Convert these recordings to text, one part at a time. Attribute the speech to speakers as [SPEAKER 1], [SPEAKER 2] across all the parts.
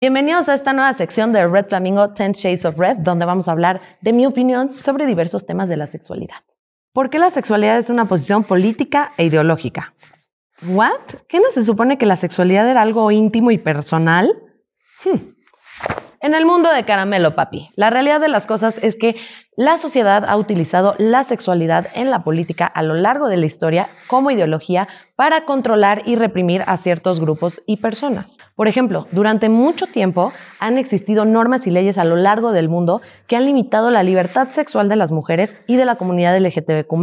[SPEAKER 1] Bienvenidos a esta nueva sección de Red Flamingo 10 Shades of Red, donde vamos a hablar de mi opinión sobre diversos temas de la sexualidad. ¿Por qué la sexualidad es una posición política e ideológica? ¿What? ¿Qué no se supone que la sexualidad era algo íntimo y personal? Hmm. En el mundo de caramelo, papi, la realidad de las cosas es que la sociedad ha utilizado la sexualidad en la política a lo largo de la historia como ideología para controlar y reprimir a ciertos grupos y personas. Por ejemplo, durante mucho tiempo han existido normas y leyes a lo largo del mundo que han limitado la libertad sexual de las mujeres y de la comunidad LGTBQ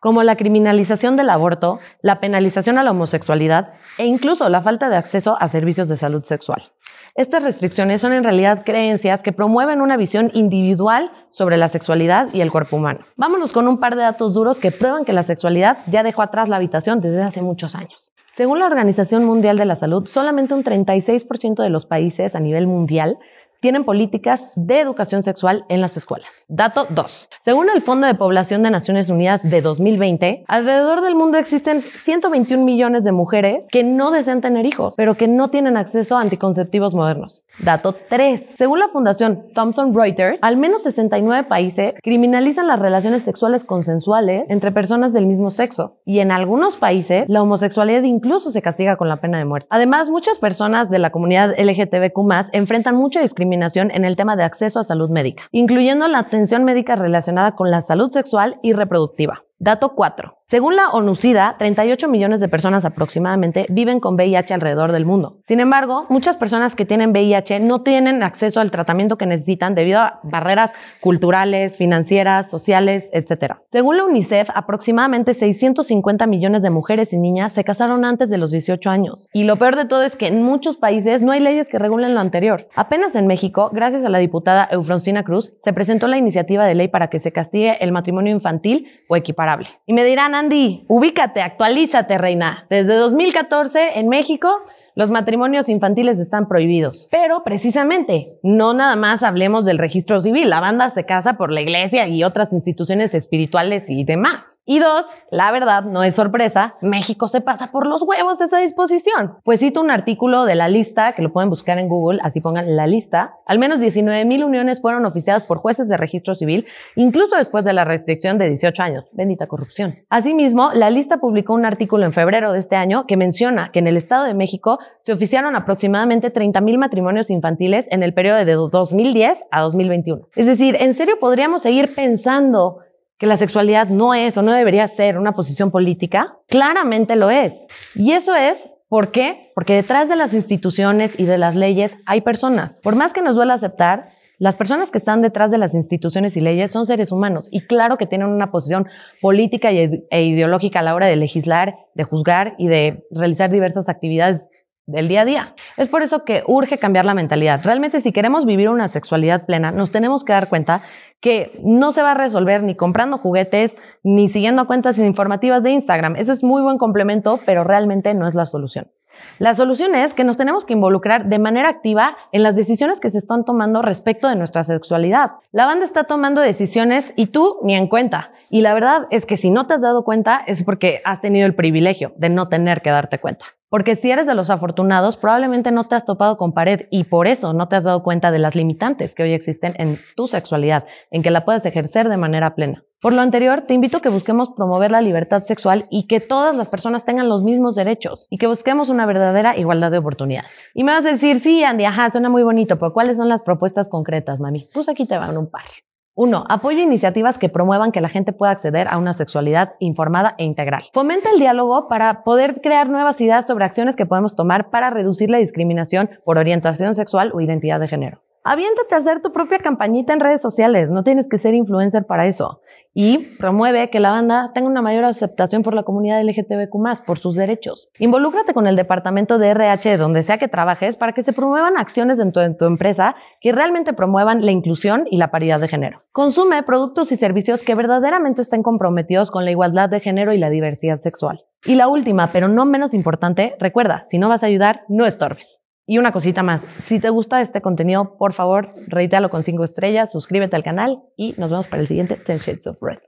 [SPEAKER 1] como la criminalización del aborto, la penalización a la homosexualidad e incluso la falta de acceso a servicios de salud sexual. Estas restricciones son en realidad creencias que promueven una visión individual sobre la sexualidad y el cuerpo humano. Vámonos con un par de datos duros que prueban que la sexualidad ya dejó atrás la habitación desde hace muchos años. Según la Organización Mundial de la Salud, solamente un 36% de los países a nivel mundial tienen políticas de educación sexual en las escuelas. Dato 2. Según el Fondo de Población de Naciones Unidas de 2020, alrededor del mundo existen 121 millones de mujeres que no desean tener hijos, pero que no tienen acceso a anticonceptivos modernos. Dato 3. Según la Fundación Thomson Reuters, al menos 69 países criminalizan las relaciones sexuales consensuales entre personas del mismo sexo. Y en algunos países, la homosexualidad incluso se castiga con la pena de muerte. Además, muchas personas de la comunidad LGTBQ enfrentan mucha discriminación en el tema de acceso a salud médica, incluyendo la atención médica relacionada con la salud sexual y reproductiva. Dato 4. Según la ONU-SIDA, 38 millones de personas aproximadamente viven con VIH alrededor del mundo. Sin embargo, muchas personas que tienen VIH no tienen acceso al tratamiento que necesitan debido a barreras culturales, financieras, sociales, etc. Según la UNICEF, aproximadamente 650 millones de mujeres y niñas se casaron antes de los 18 años. Y lo peor de todo es que en muchos países no hay leyes que regulen lo anterior. Apenas en México, gracias a la diputada Eufrosina Cruz, se presentó la iniciativa de ley para que se castigue el matrimonio infantil o equiparable. Y me dirán, Andy, ubícate, actualízate, reina. Desde 2014 en México los matrimonios infantiles están prohibidos. Pero precisamente, no nada más hablemos del registro civil. La banda se casa por la iglesia y otras instituciones espirituales y demás. Y dos, la verdad, no es sorpresa, México se pasa por los huevos esa disposición. Pues cito un artículo de la lista, que lo pueden buscar en Google, así pongan la lista. Al menos 19 mil uniones fueron oficiadas por jueces de registro civil, incluso después de la restricción de 18 años. Bendita corrupción. Asimismo, la lista publicó un artículo en febrero de este año que menciona que en el Estado de México se oficiaron aproximadamente 30.000 matrimonios infantiles en el periodo de 2010 a 2021. Es decir, ¿en serio podríamos seguir pensando que la sexualidad no es o no debería ser una posición política? Claramente lo es. Y eso es ¿Por qué? Porque detrás de las instituciones y de las leyes hay personas. Por más que nos duela aceptar, las personas que están detrás de las instituciones y leyes son seres humanos y claro que tienen una posición política e ideológica a la hora de legislar, de juzgar y de realizar diversas actividades del día a día. Es por eso que urge cambiar la mentalidad. Realmente si queremos vivir una sexualidad plena, nos tenemos que dar cuenta que no se va a resolver ni comprando juguetes ni siguiendo cuentas informativas de Instagram. Eso es muy buen complemento, pero realmente no es la solución. La solución es que nos tenemos que involucrar de manera activa en las decisiones que se están tomando respecto de nuestra sexualidad. La banda está tomando decisiones y tú ni en cuenta. Y la verdad es que si no te has dado cuenta es porque has tenido el privilegio de no tener que darte cuenta. Porque si eres de los afortunados, probablemente no te has topado con pared y por eso no te has dado cuenta de las limitantes que hoy existen en tu sexualidad, en que la puedes ejercer de manera plena. Por lo anterior, te invito a que busquemos promover la libertad sexual y que todas las personas tengan los mismos derechos y que busquemos una verdadera igualdad de oportunidades. Y me vas a decir, sí, Andy, ajá, suena muy bonito, pero ¿cuáles son las propuestas concretas, mami? Pues aquí te van un par. Uno, apoya iniciativas que promuevan que la gente pueda acceder a una sexualidad informada e integral. Fomenta el diálogo para poder crear nuevas ideas sobre acciones que podemos tomar para reducir la discriminación por orientación sexual o identidad de género. Aviéntate a hacer tu propia campañita en redes sociales, no tienes que ser influencer para eso. Y promueve que la banda tenga una mayor aceptación por la comunidad LGTBQ, por sus derechos. Involúcrate con el departamento de RH donde sea que trabajes para que se promuevan acciones dentro de tu empresa que realmente promuevan la inclusión y la paridad de género. Consume productos y servicios que verdaderamente estén comprometidos con la igualdad de género y la diversidad sexual. Y la última, pero no menos importante, recuerda, si no vas a ayudar, no estorbes. Y una cosita más, si te gusta este contenido, por favor, reítalo con cinco estrellas, suscríbete al canal y nos vemos para el siguiente Ten Shades of Red.